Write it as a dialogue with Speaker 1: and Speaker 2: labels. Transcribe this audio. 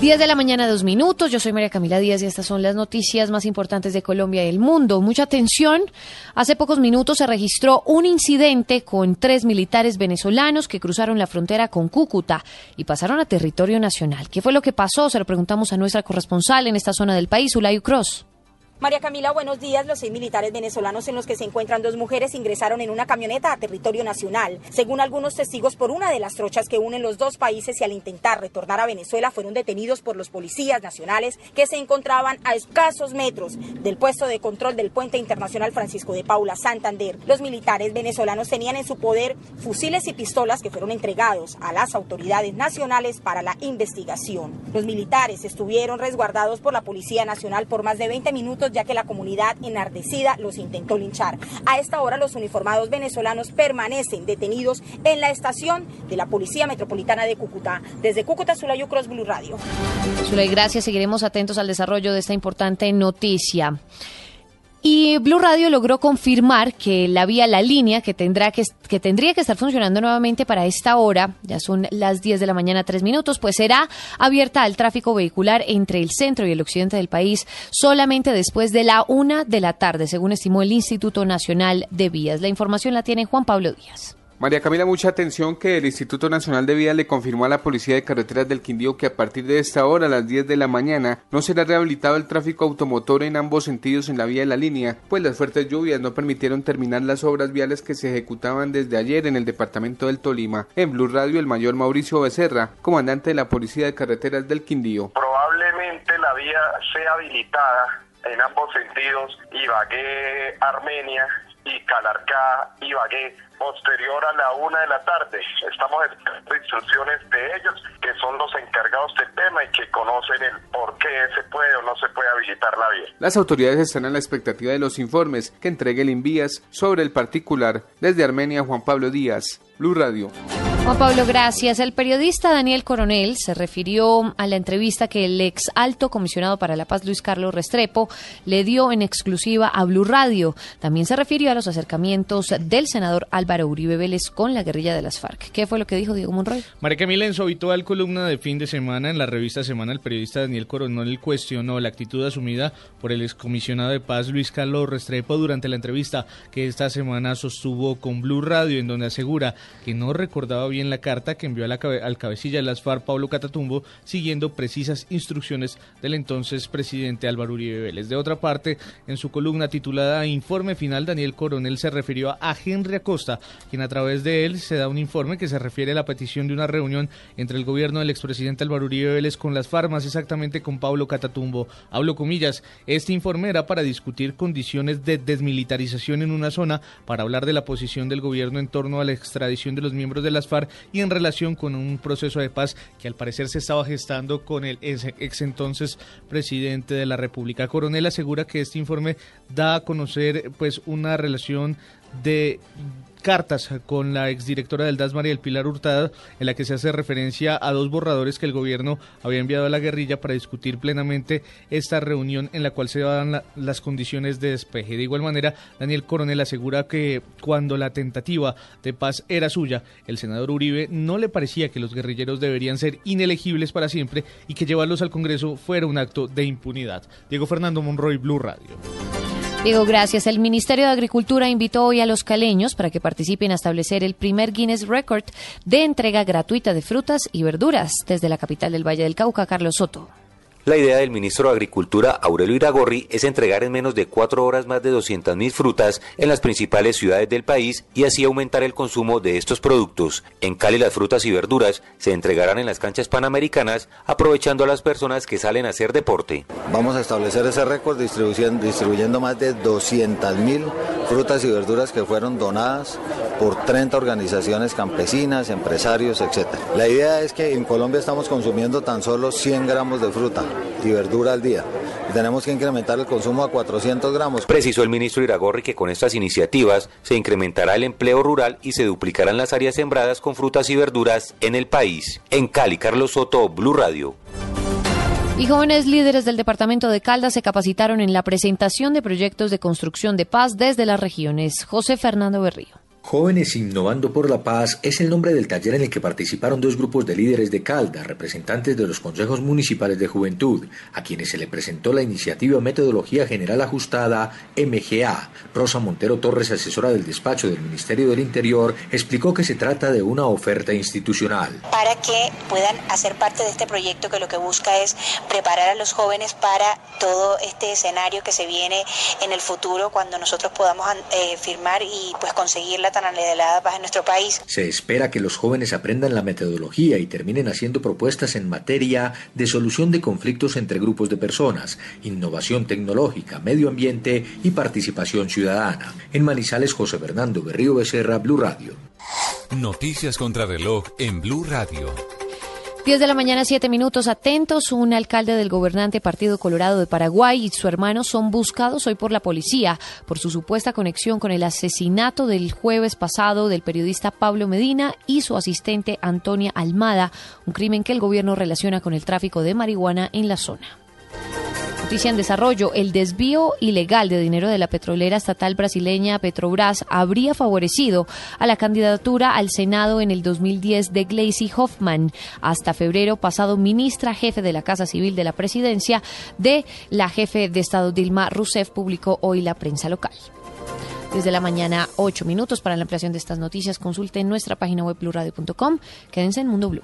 Speaker 1: 10 de la mañana, dos minutos. Yo soy María Camila Díaz y estas son las noticias más importantes de Colombia y el mundo. Mucha atención. Hace pocos minutos se registró un incidente con tres militares venezolanos que cruzaron la frontera con Cúcuta y pasaron a territorio nacional. ¿Qué fue lo que pasó? Se lo preguntamos a nuestra corresponsal en esta zona del país, Ulayu Cross.
Speaker 2: María Camila, buenos días. Los seis militares venezolanos en los que se encuentran dos mujeres ingresaron en una camioneta a territorio nacional. Según algunos testigos, por una de las trochas que unen los dos países y al intentar retornar a Venezuela fueron detenidos por los policías nacionales que se encontraban a escasos metros del puesto de control del puente internacional Francisco de Paula Santander. Los militares venezolanos tenían en su poder fusiles y pistolas que fueron entregados a las autoridades nacionales para la investigación. Los militares estuvieron resguardados por la Policía Nacional por más de 20 minutos ya que la comunidad enardecida los intentó linchar. A esta hora los uniformados venezolanos permanecen detenidos en la estación de la Policía Metropolitana de Cúcuta. Desde Cúcuta, Sulayo Cross Blue Radio.
Speaker 1: Zulay, gracias. Seguiremos atentos al desarrollo de esta importante noticia. Y Blue Radio logró confirmar que la vía La Línea, que, tendrá que, que tendría que estar funcionando nuevamente para esta hora, ya son las 10 de la mañana, 3 minutos, pues será abierta al tráfico vehicular entre el centro y el occidente del país solamente después de la una de la tarde, según estimó el Instituto Nacional de Vías. La información la tiene Juan Pablo Díaz.
Speaker 3: María Camila, mucha atención que el Instituto Nacional de Vías le confirmó a la Policía de Carreteras del Quindío que a partir de esta hora, a las 10 de la mañana, no será rehabilitado el tráfico automotor en ambos sentidos en la vía de la línea, pues las fuertes lluvias no permitieron terminar las obras viales que se ejecutaban desde ayer en el departamento del Tolima. En Blue Radio, el mayor Mauricio Becerra, comandante de la Policía de Carreteras del Quindío.
Speaker 4: Probablemente la vía sea habilitada en ambos sentidos, Ibagué, Armenia, y Calarcá, Ibagué, posterior a la una de la tarde. Estamos esperando instrucciones de ellos, que son los encargados del tema y que conocen el por qué se puede o no se puede habilitar la vía.
Speaker 3: Las autoridades están a la expectativa de los informes que entregue el Invías sobre el particular. Desde Armenia, Juan Pablo Díaz, Blue Radio.
Speaker 1: Juan Pablo, gracias. El periodista Daniel Coronel se refirió a la entrevista que el ex alto comisionado para la paz Luis Carlos Restrepo le dio en exclusiva a Blue Radio. También se refirió a los acercamientos del senador Álvaro Uribe Vélez con la guerrilla de las FARC. ¿Qué fue lo que dijo Diego Monroy?
Speaker 5: María Camila, en su habitual columna de fin de semana en la revista Semana, el periodista Daniel Coronel cuestionó la actitud asumida por el excomisionado de paz Luis Carlos Restrepo durante la entrevista que esta semana sostuvo con Blue Radio, en donde asegura que no recordaba bien en la carta que envió al cabecilla de las FARC, Pablo Catatumbo, siguiendo precisas instrucciones del entonces presidente Álvaro Uribe Vélez. De otra parte, en su columna titulada Informe Final, Daniel Coronel se refirió a Henry Acosta, quien a través de él se da un informe que se refiere a la petición de una reunión entre el gobierno del expresidente Álvaro Uribe Vélez con las FARC, más exactamente con Pablo Catatumbo. Hablo comillas, este informe era para discutir condiciones de desmilitarización en una zona, para hablar de la posición del gobierno en torno a la extradición de los miembros de las FARC y en relación con un proceso de paz que al parecer se estaba gestando con el ex entonces presidente de la República. Coronel asegura que este informe da a conocer pues una relación de cartas con la exdirectora del DAS, María del Pilar Hurtado, en la que se hace referencia a dos borradores que el gobierno había enviado a la guerrilla para discutir plenamente esta reunión en la cual se daban las condiciones de despeje. De igual manera, Daniel Coronel asegura que cuando la tentativa de paz era suya, el senador Uribe no le parecía que los guerrilleros deberían ser inelegibles para siempre y que llevarlos al Congreso fuera un acto de impunidad. Diego Fernando Monroy, Blue Radio.
Speaker 1: Diego, gracias. El Ministerio de Agricultura invitó hoy a los caleños para que participen a establecer el primer Guinness Record de entrega gratuita de frutas y verduras desde la capital del Valle del Cauca, Carlos Soto.
Speaker 6: La idea del ministro de Agricultura, Aurelio Iragorri, es entregar en menos de cuatro horas más de 200.000 frutas en las principales ciudades del país y así aumentar el consumo de estos productos. En Cali las frutas y verduras se entregarán en las canchas panamericanas, aprovechando a las personas que salen a hacer deporte.
Speaker 7: Vamos a establecer ese récord distribuyendo, distribuyendo más de 200.000 frutas y verduras que fueron donadas por 30 organizaciones campesinas, empresarios, etc. La idea es que en Colombia estamos consumiendo tan solo 100 gramos de fruta y verdura al día. Tenemos que incrementar el consumo a 400 gramos.
Speaker 6: Precisó el ministro Iragorri que con estas iniciativas se incrementará el empleo rural y se duplicarán las áreas sembradas con frutas y verduras en el país. En Cali, Carlos Soto, Blue Radio.
Speaker 1: Y jóvenes líderes del departamento de Caldas se capacitaron en la presentación de proyectos de construcción de paz desde las regiones. José Fernando Berrío.
Speaker 8: Jóvenes Innovando por la Paz es el nombre del taller en el que participaron dos grupos de líderes de Calda, representantes de los consejos municipales de juventud, a quienes se le presentó la iniciativa Metodología General Ajustada MGA. Rosa Montero Torres, asesora del despacho del Ministerio del Interior, explicó que se trata de una oferta institucional.
Speaker 9: Para que puedan hacer parte de este proyecto que lo que busca es preparar a los jóvenes para todo este escenario que se viene en el futuro cuando nosotros podamos eh, firmar y pues conseguir la paz en nuestro país.
Speaker 8: Se espera que los jóvenes aprendan la metodología y terminen haciendo propuestas en materia de solución de conflictos entre grupos de personas, innovación tecnológica, medio ambiente y participación ciudadana. En Manizales, José Fernando Berrío Becerra, Blue Radio.
Speaker 10: Noticias contra reloj en Blue Radio.
Speaker 1: 10 de la mañana, 7 minutos. Atentos, un alcalde del gobernante Partido Colorado de Paraguay y su hermano son buscados hoy por la policía por su supuesta conexión con el asesinato del jueves pasado del periodista Pablo Medina y su asistente Antonia Almada, un crimen que el gobierno relaciona con el tráfico de marihuana en la zona. Noticia en desarrollo. El desvío ilegal de dinero de la petrolera estatal brasileña Petrobras habría favorecido a la candidatura al Senado en el 2010 de Gleisi Hoffman. Hasta febrero pasado, ministra jefe de la Casa Civil de la Presidencia de la jefe de Estado Dilma Rousseff publicó hoy la prensa local. Desde la mañana, 8 minutos para la ampliación de estas noticias. Consulte en nuestra página web bluradio.com. Quédense en Mundo Blue.